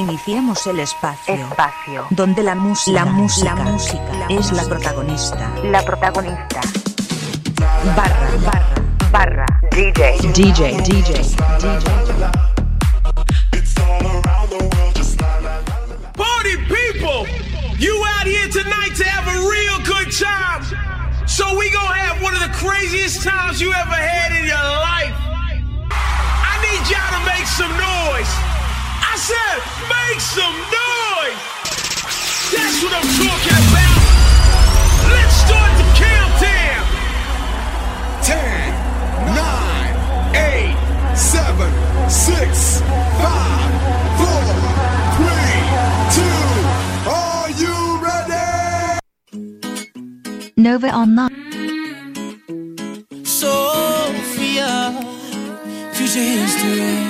Iniciemos el espacio. Espacio. Donde la música, la música, la música es la protagonista. La protagonista. Barra, barra, barra. DJ. DJ, DJ, DJ. Party people! You out here tonight to have a real good time. So we gonna have one of the craziest times you ever had in your life. I need y'all to make some noise. I said, make some noise. That's what I'm talking about. Let's start the countdown. 10, 9, 8, 7, 6, 5, 4, 3, 2. Are you ready? Nova Online. Sophia, future history.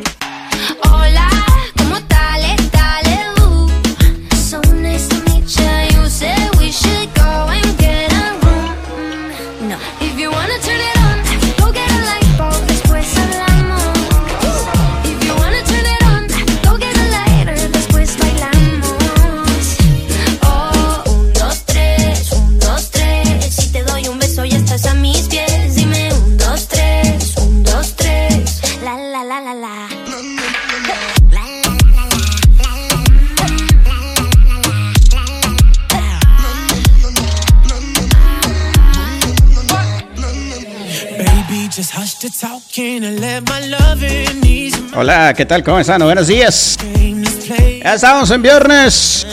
Loving ease your Hola, ¿qué tal? ¿Cómo están? Buenos días. Ya estamos en viernes.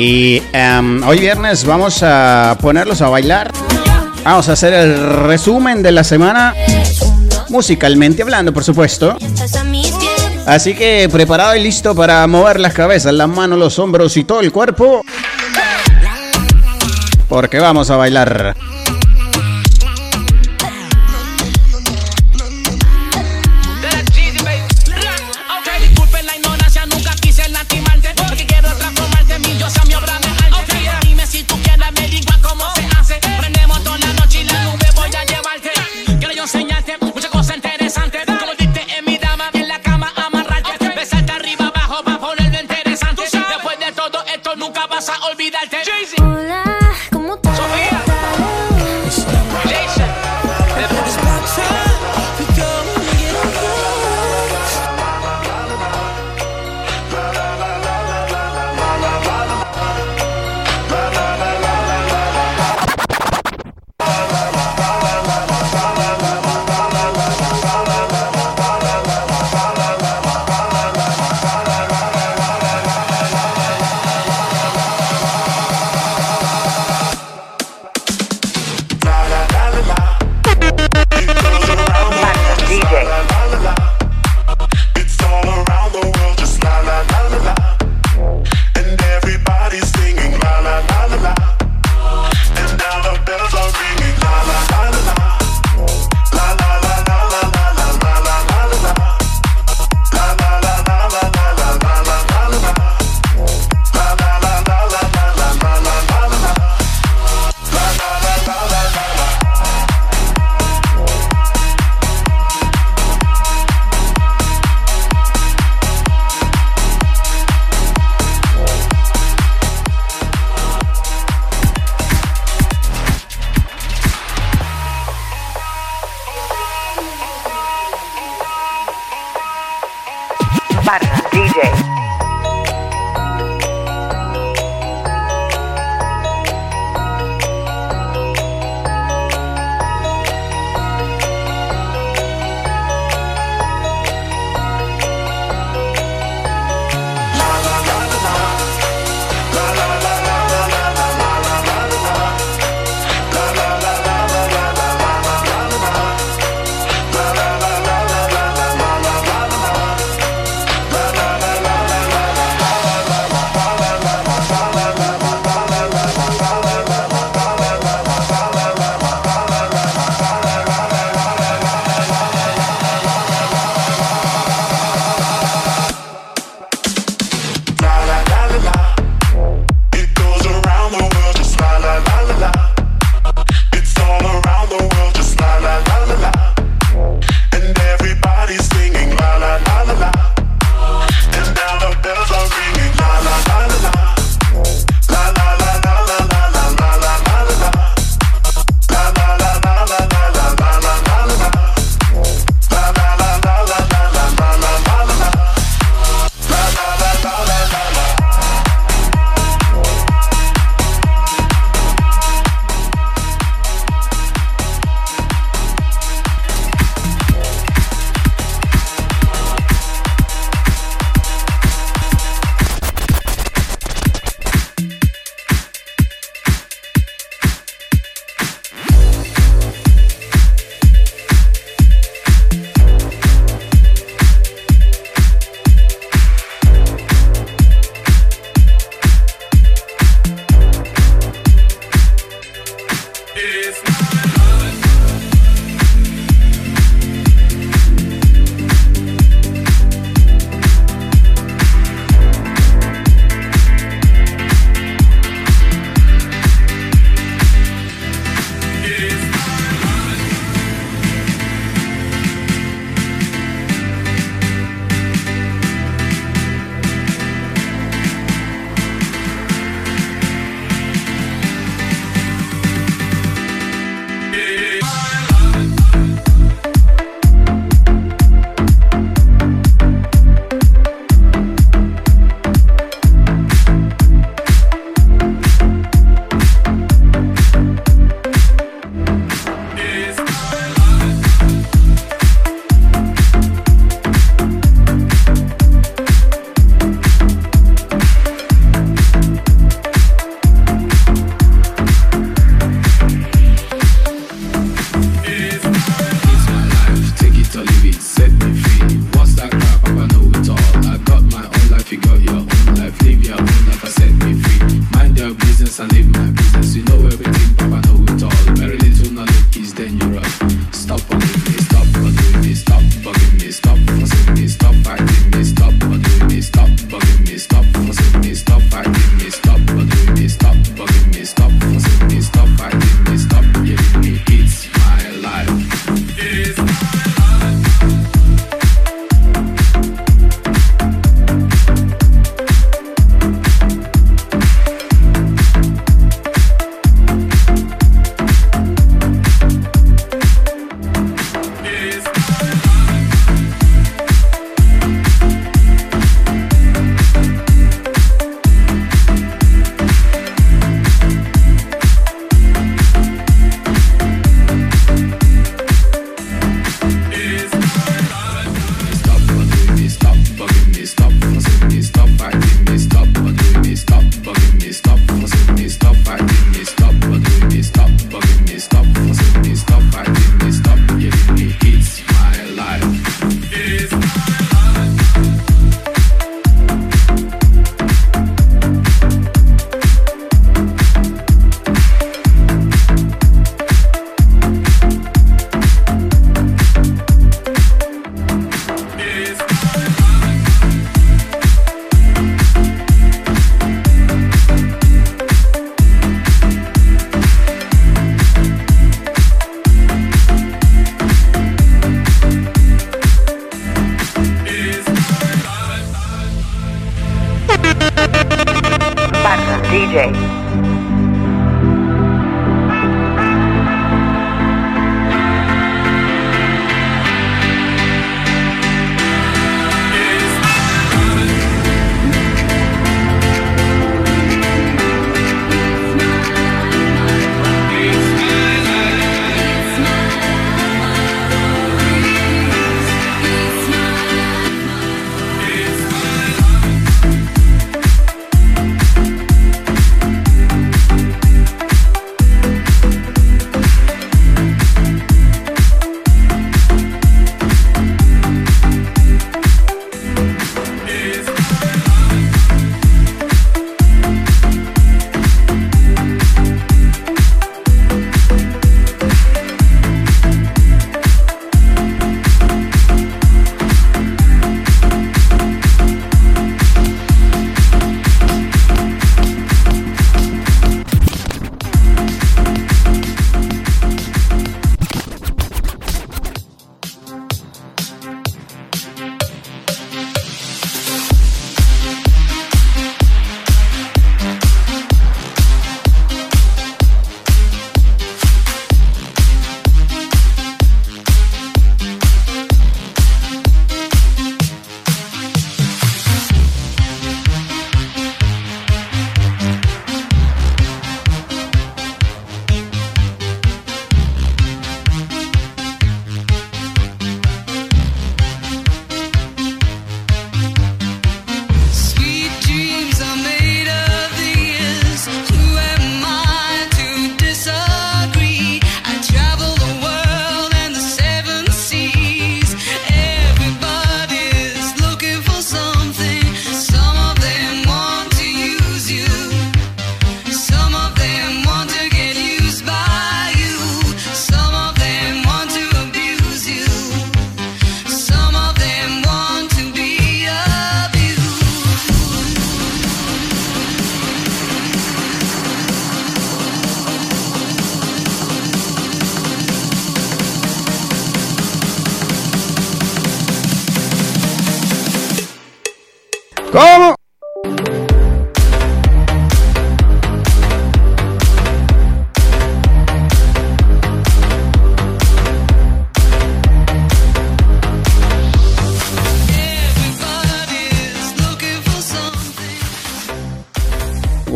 Y em, hoy viernes vamos a ponerlos a bailar. Vamos a hacer el resumen de la semana, musicalmente hablando, por supuesto. Así que preparado y listo para mover las cabezas, las manos, los hombros y todo el cuerpo. Porque vamos a bailar.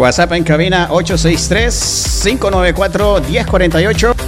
WhatsApp en cabina 863-594-1048.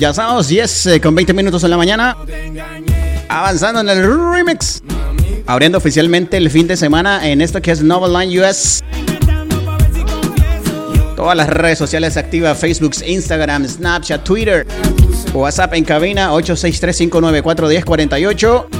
ya sabes, 10 eh, con 20 minutos en la mañana. Avanzando en el remix. Abriendo oficialmente el fin de semana en esto que es Novel Line US. Todas las redes sociales activas, Facebook, Instagram, Snapchat, Twitter. WhatsApp en cabina 863 594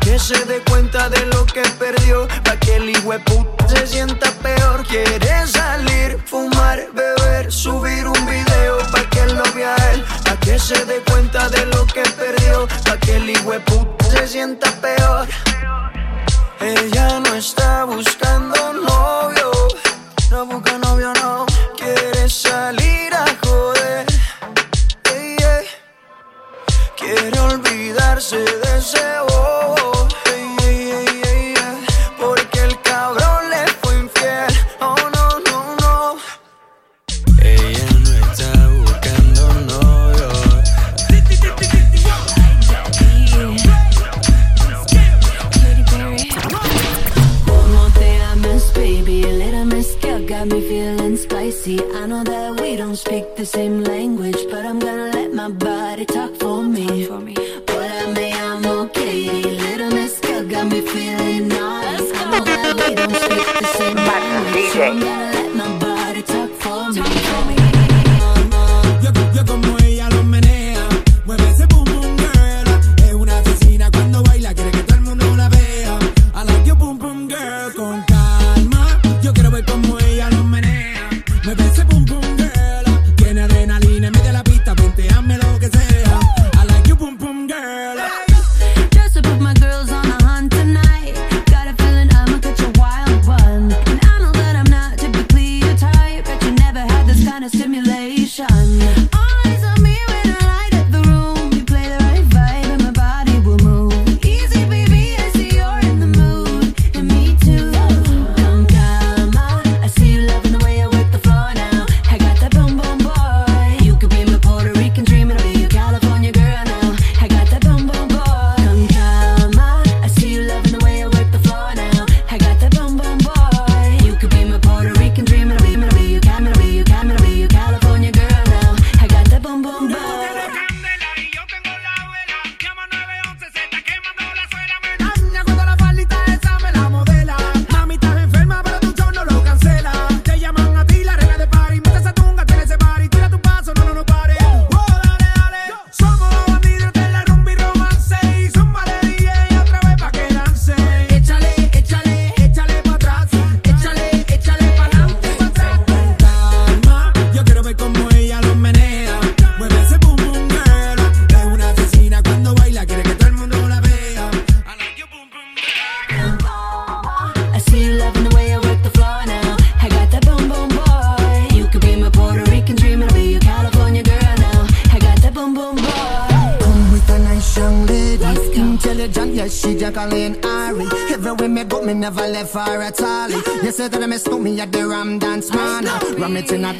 que se dé cuenta de lo que perdió, pa' que el hijueput se sienta peor. Quiere salir, fumar, beber, subir un video pa' que lo vea él, pa' que se dé cuenta de lo que perdió, pa' que el hijueput se sienta peor. Ella no está It's in a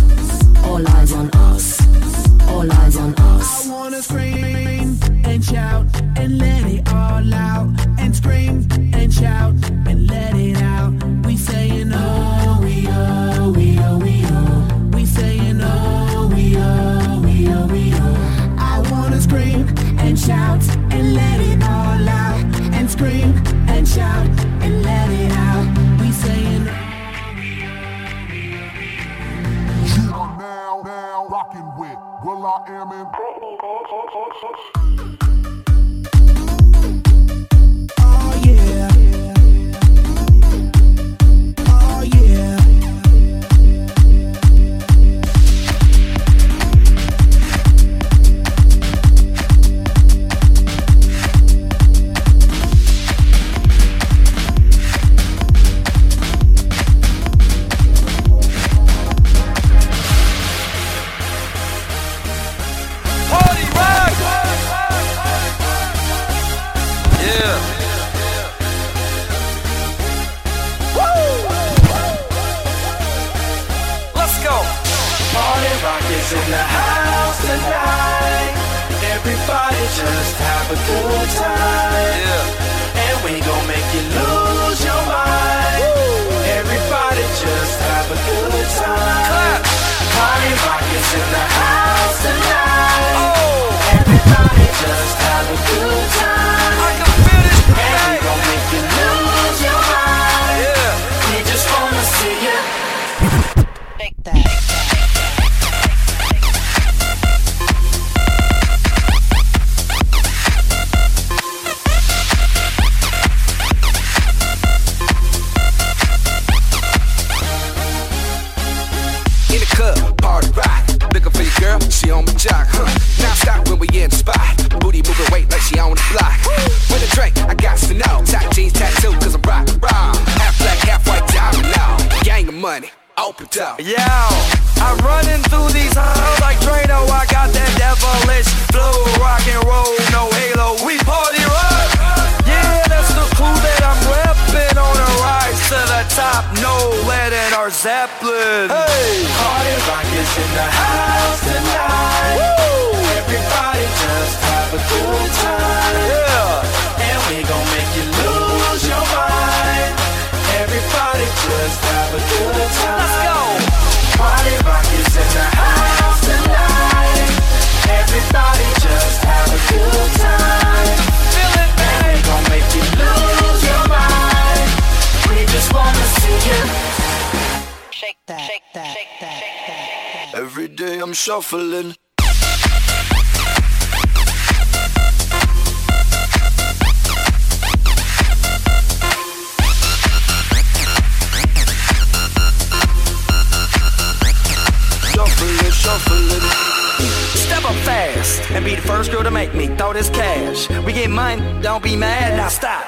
am in Britney, bitch. bitch, bitch, bitch. Yo, I'm running through these halls like Drano. I got that devilish flow, rock and roll, no halo. We party rock. Yeah, that's the clue that I'm repping on a rise to the top. No lead in our Zeppelin. Hey, party rock is in the house shuffling. Shuffling, shuffling. Step up fast and be the first girl to make me throw this cash. We get money, don't be mad, now stop.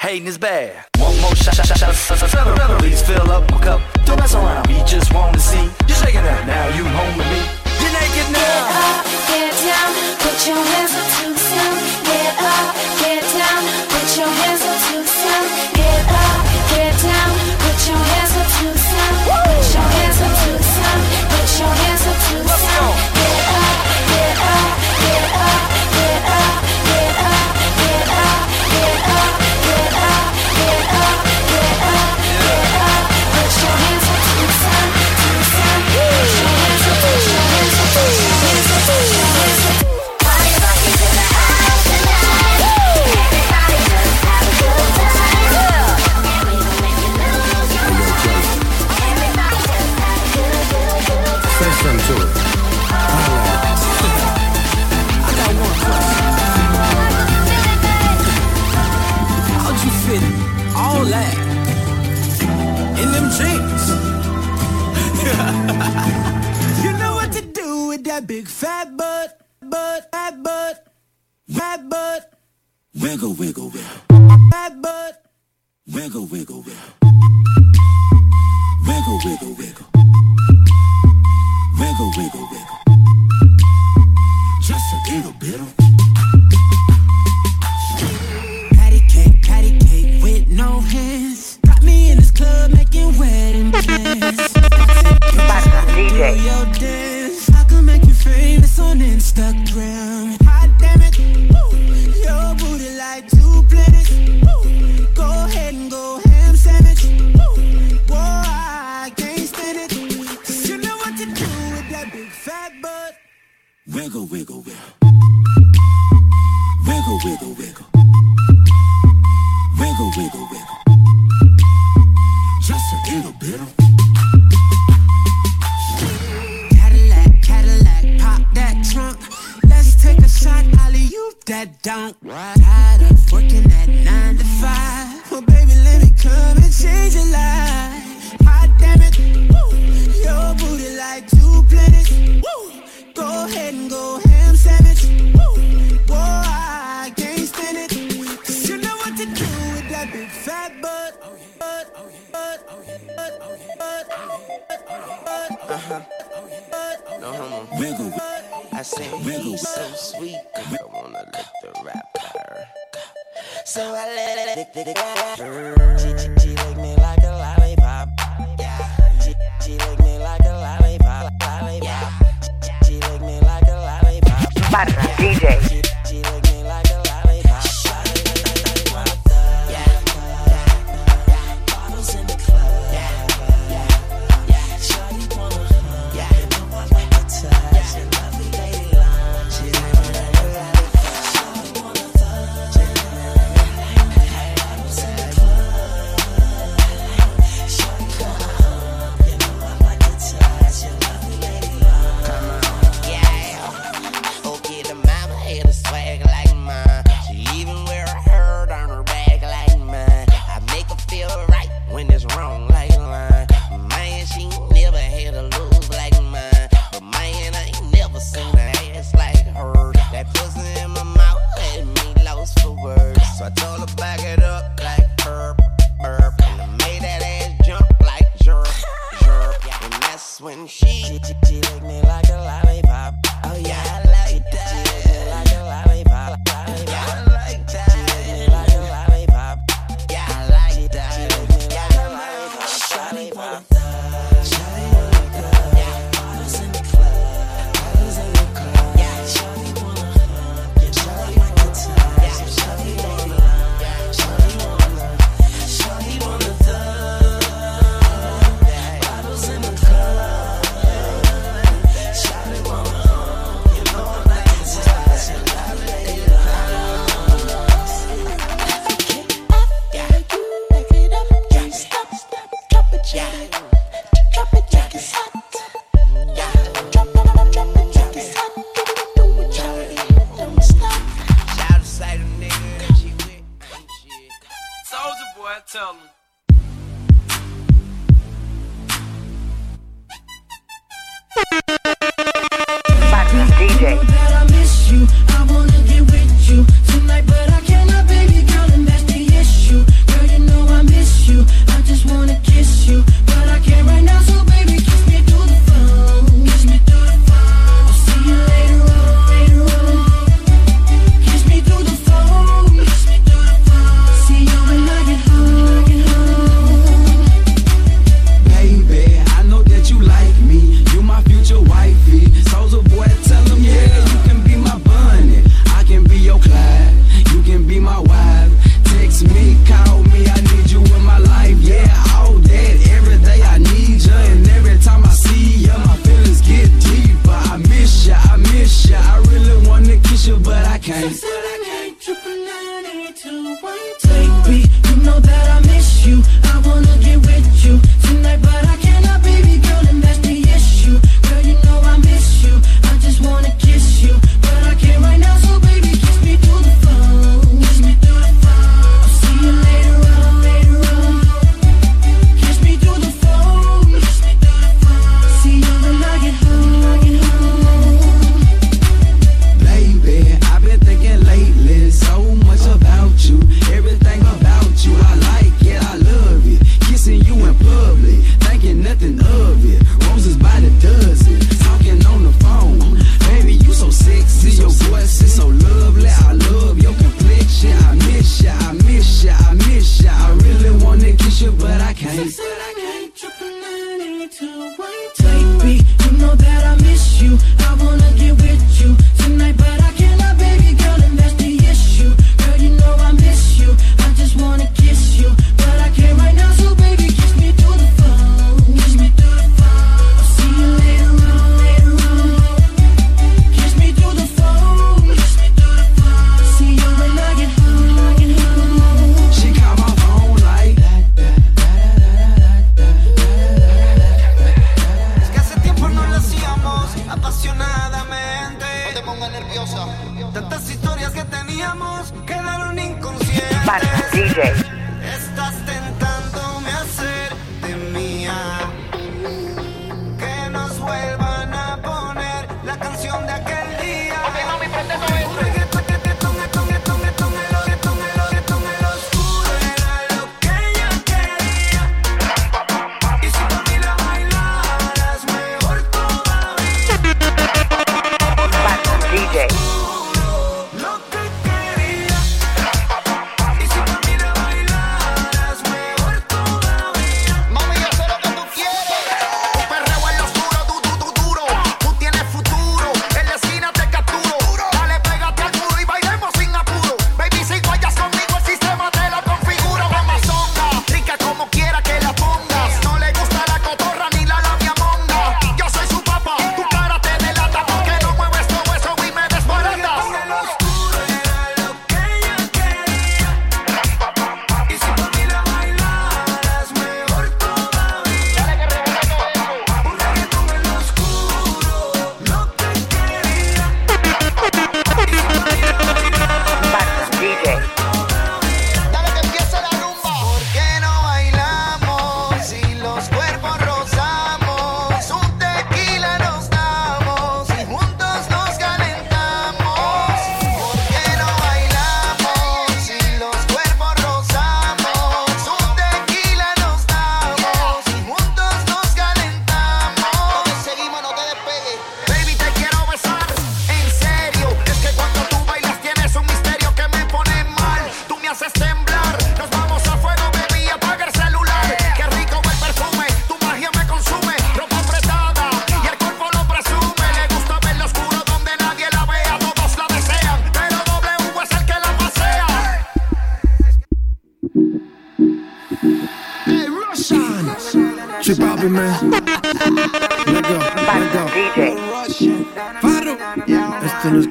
Hating is bad. One more shot, shot, shot, shot, shot, shot. Please fill up my cup. Don't mess around. We just wanna see you shaking that. Now you home with me. Put your hands up to the sound. Get up, get down, put your hands Uh-huh. No homo. Wiggle. I say Wiggle. so sweet. I wanna lick the rapper. So I let it lick the rapper. She, she, she lick me like a lollipop. Yeah. She, she lick me like a lollipop. Lollipop. Yeah. She, she lick me like a lollipop. Barra DJ.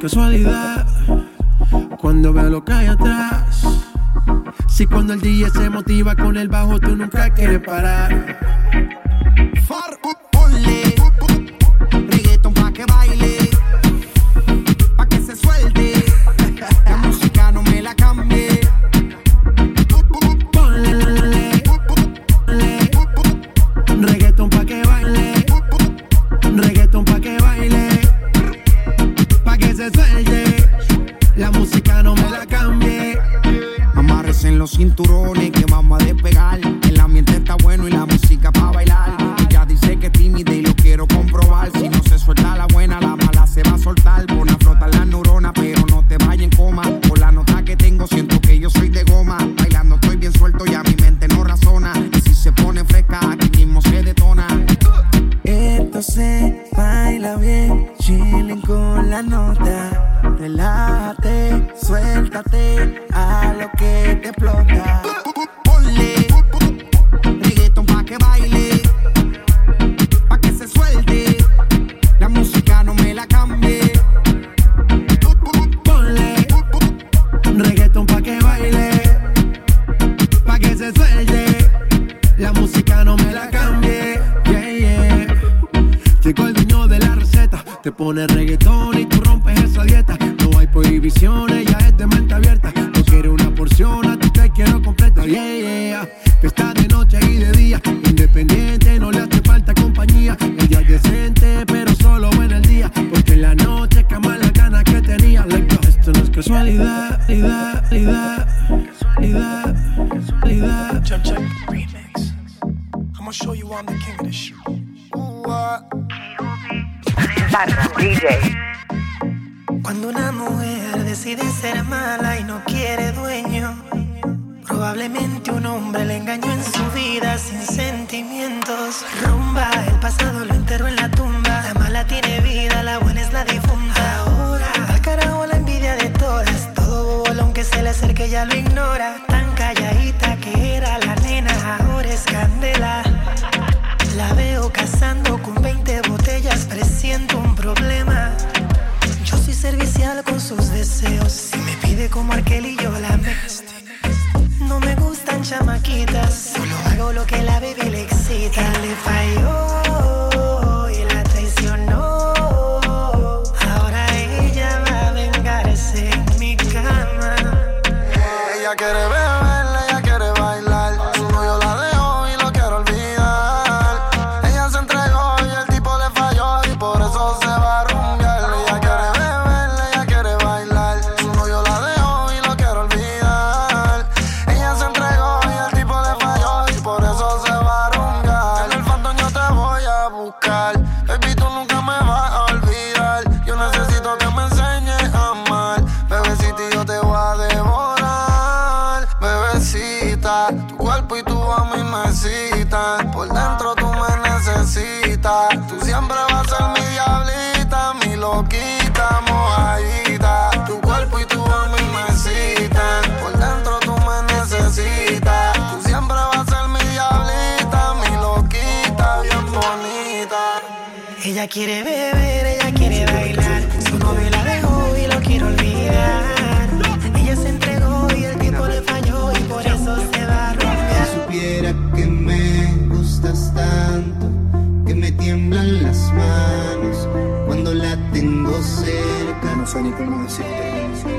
casualidad cuando veo lo que hay atrás. Si cuando el DJ se motiva con el bajo, tú nunca quieres parar.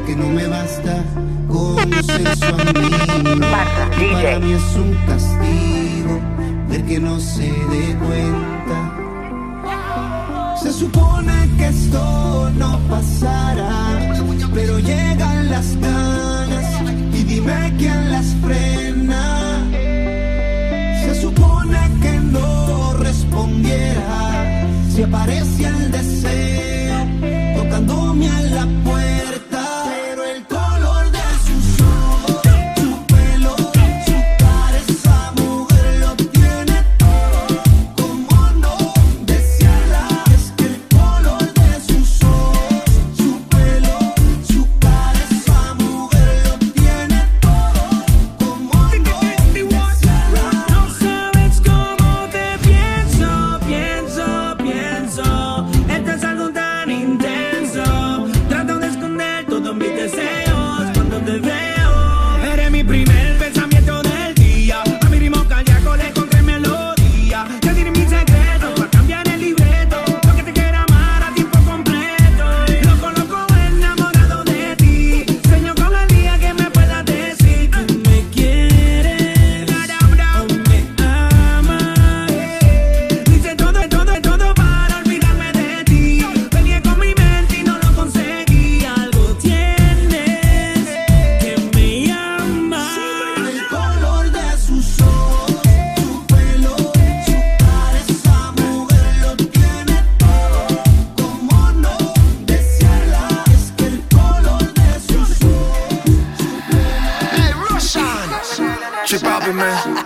Que no me basta conocer su amigo. Para mí es un castigo ver que no se dé cuenta. Se supone que esto no pasará, pero llegan las ganas y dime quién las frena. Se supone que no respondiera si aparece el deseo tocándome a la puerta. Man.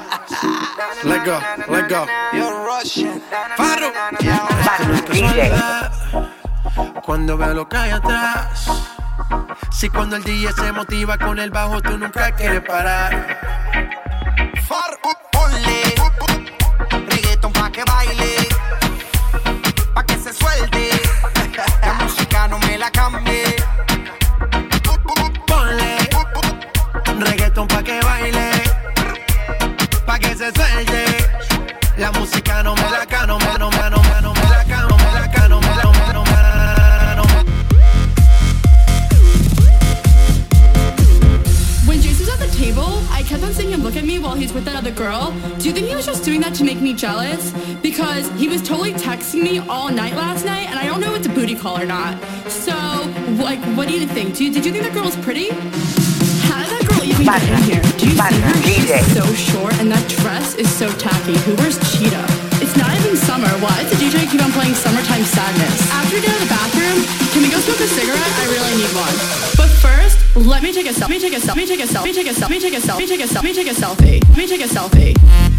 Let go, let go. You're Russian. Faro. Cuando veo lo que hay atrás. Si cuando el DJ se motiva con el bajo, tú nunca quieres parar. When Jason was at the table, I kept on seeing him look at me while he's with that other girl. Do you think he was just doing that to make me jealous? Because he was totally texting me all night last night, and I don't know if it's a booty call or not. So, like, what do you think? Do you, did you think that girl was pretty? How did that girl even get in here? Do you see her? She's so short, and that dress is so tacky. Who wears cheetah? It's not even summer. Why does the DJ keep on playing Summertime Sadness? After we get out of the bathroom, can we go smoke a cigarette? I really need one. But first, let me take a selfie. Let me take a selfie. Let me take a selfie. Let me take a selfie. Let me take a selfie. Let me take a selfie. Let me take a selfie. Let me take a selfie.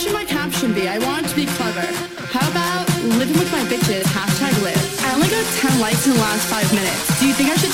What should my caption be? I want to be clever. How about living with my bitches? Hashtag live. I only got 10 likes in the last five minutes. Do you think I should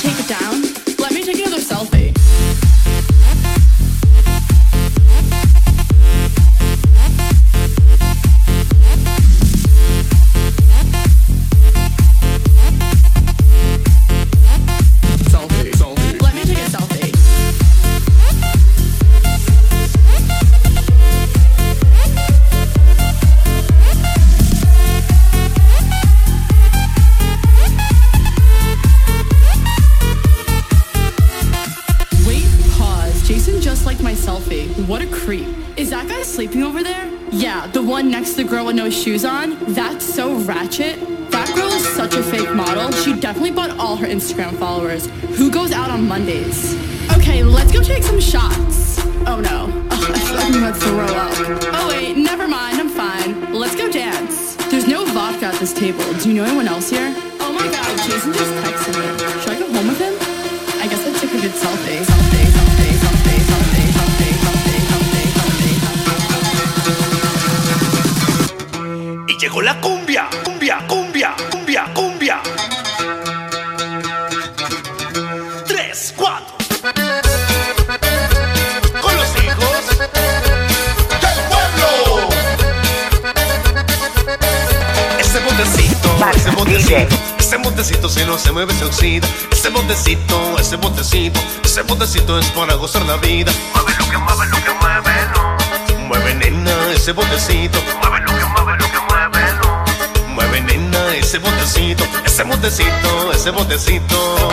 botecito si no se mueve se oxida. Ese botecito, ese botecito, ese botecito es para gozar la vida. Mueve lo que mueve, lo que mueve, no. Mueve nena, ese botecito. Mueve lo que mueve, lo que mueve, no. Mueve nena, ese botecito, ese botecito, ese botecito.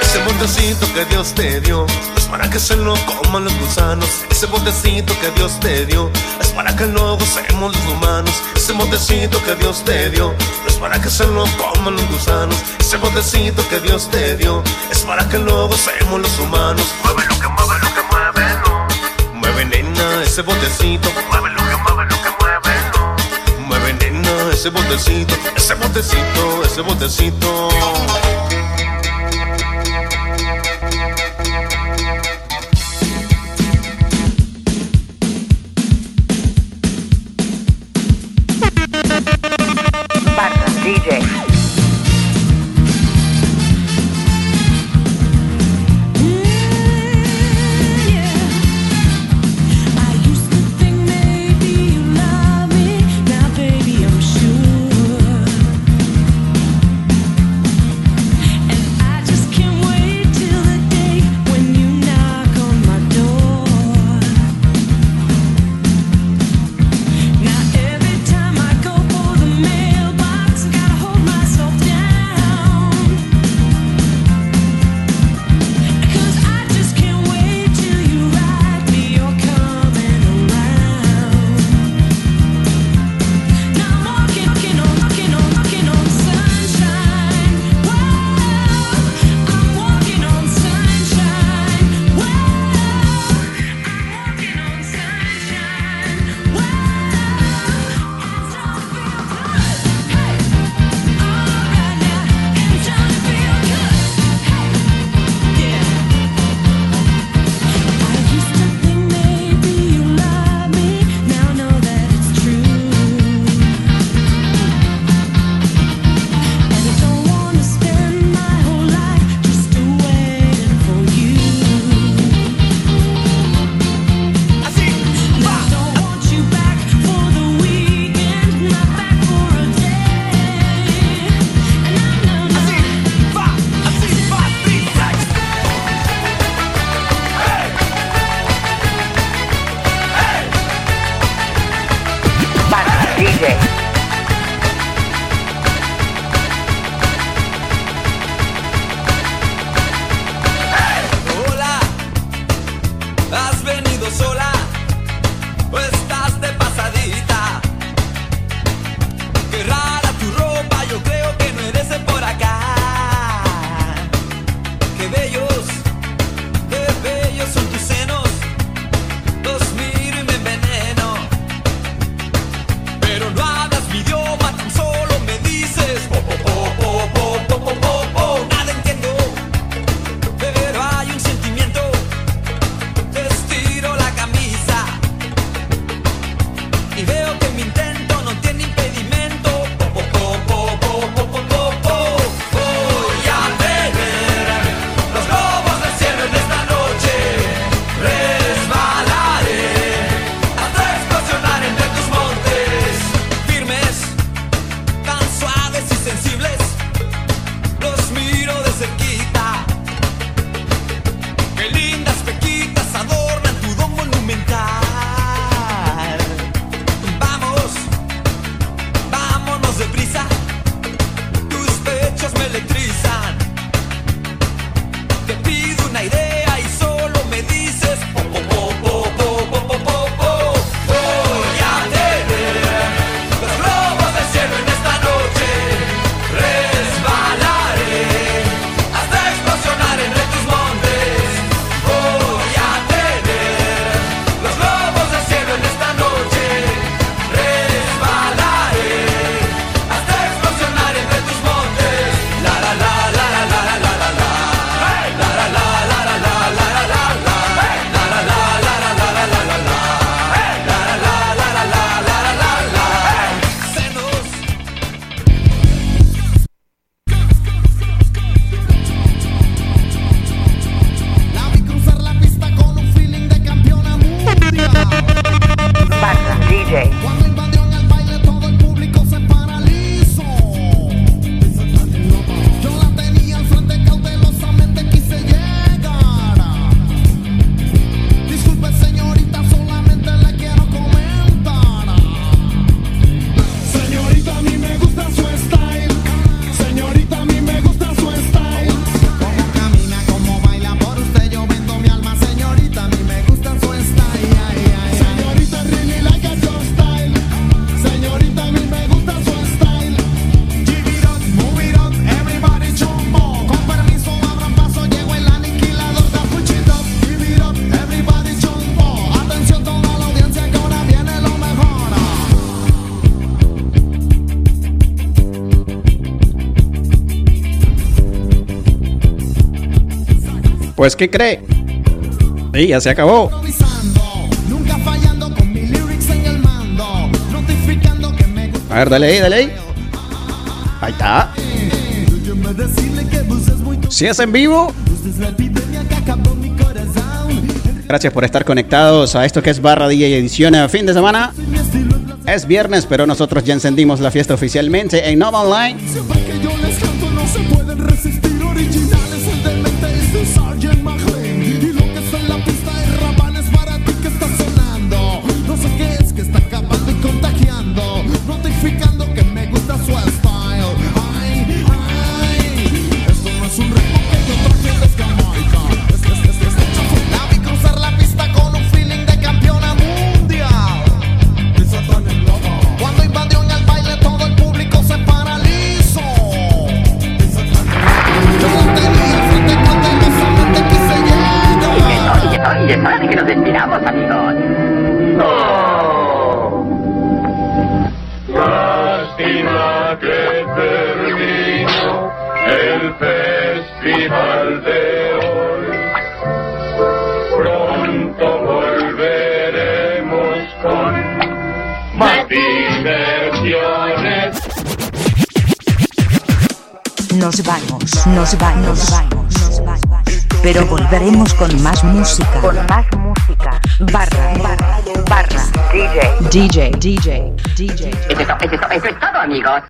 Ese botecito que Dios te dio para que se lo coman los gusanos. Ese botecito que Dios te dio es para que lo gocemos los humanos. Ese botecito que Dios te dio es para que se lo coman los gusanos. Ese botecito que Dios te dio es para que lo gocemos los humanos. Mueve lo que mueve, lo que mueve, no. Mueve nena ese botecito. Mueve lo que mueve, lo que mueve, no. Mueve nena ese botecito, ese botecito, ese botecito. DJ. Pues, ¿qué cree? Y ya se acabó. A ver, dale ahí, dale ahí. Ahí está. Si es en vivo. Gracias por estar conectados a esto que es Barra DJ Edición a fin de semana. Es viernes, pero nosotros ya encendimos la fiesta oficialmente en Nova Online. nos vamos. vamos, vamos. Pero volveremos con más música. Con más música. Barra, barra, barra. DJ. DJ, DJ, DJ. Eso es eso es todo amigos.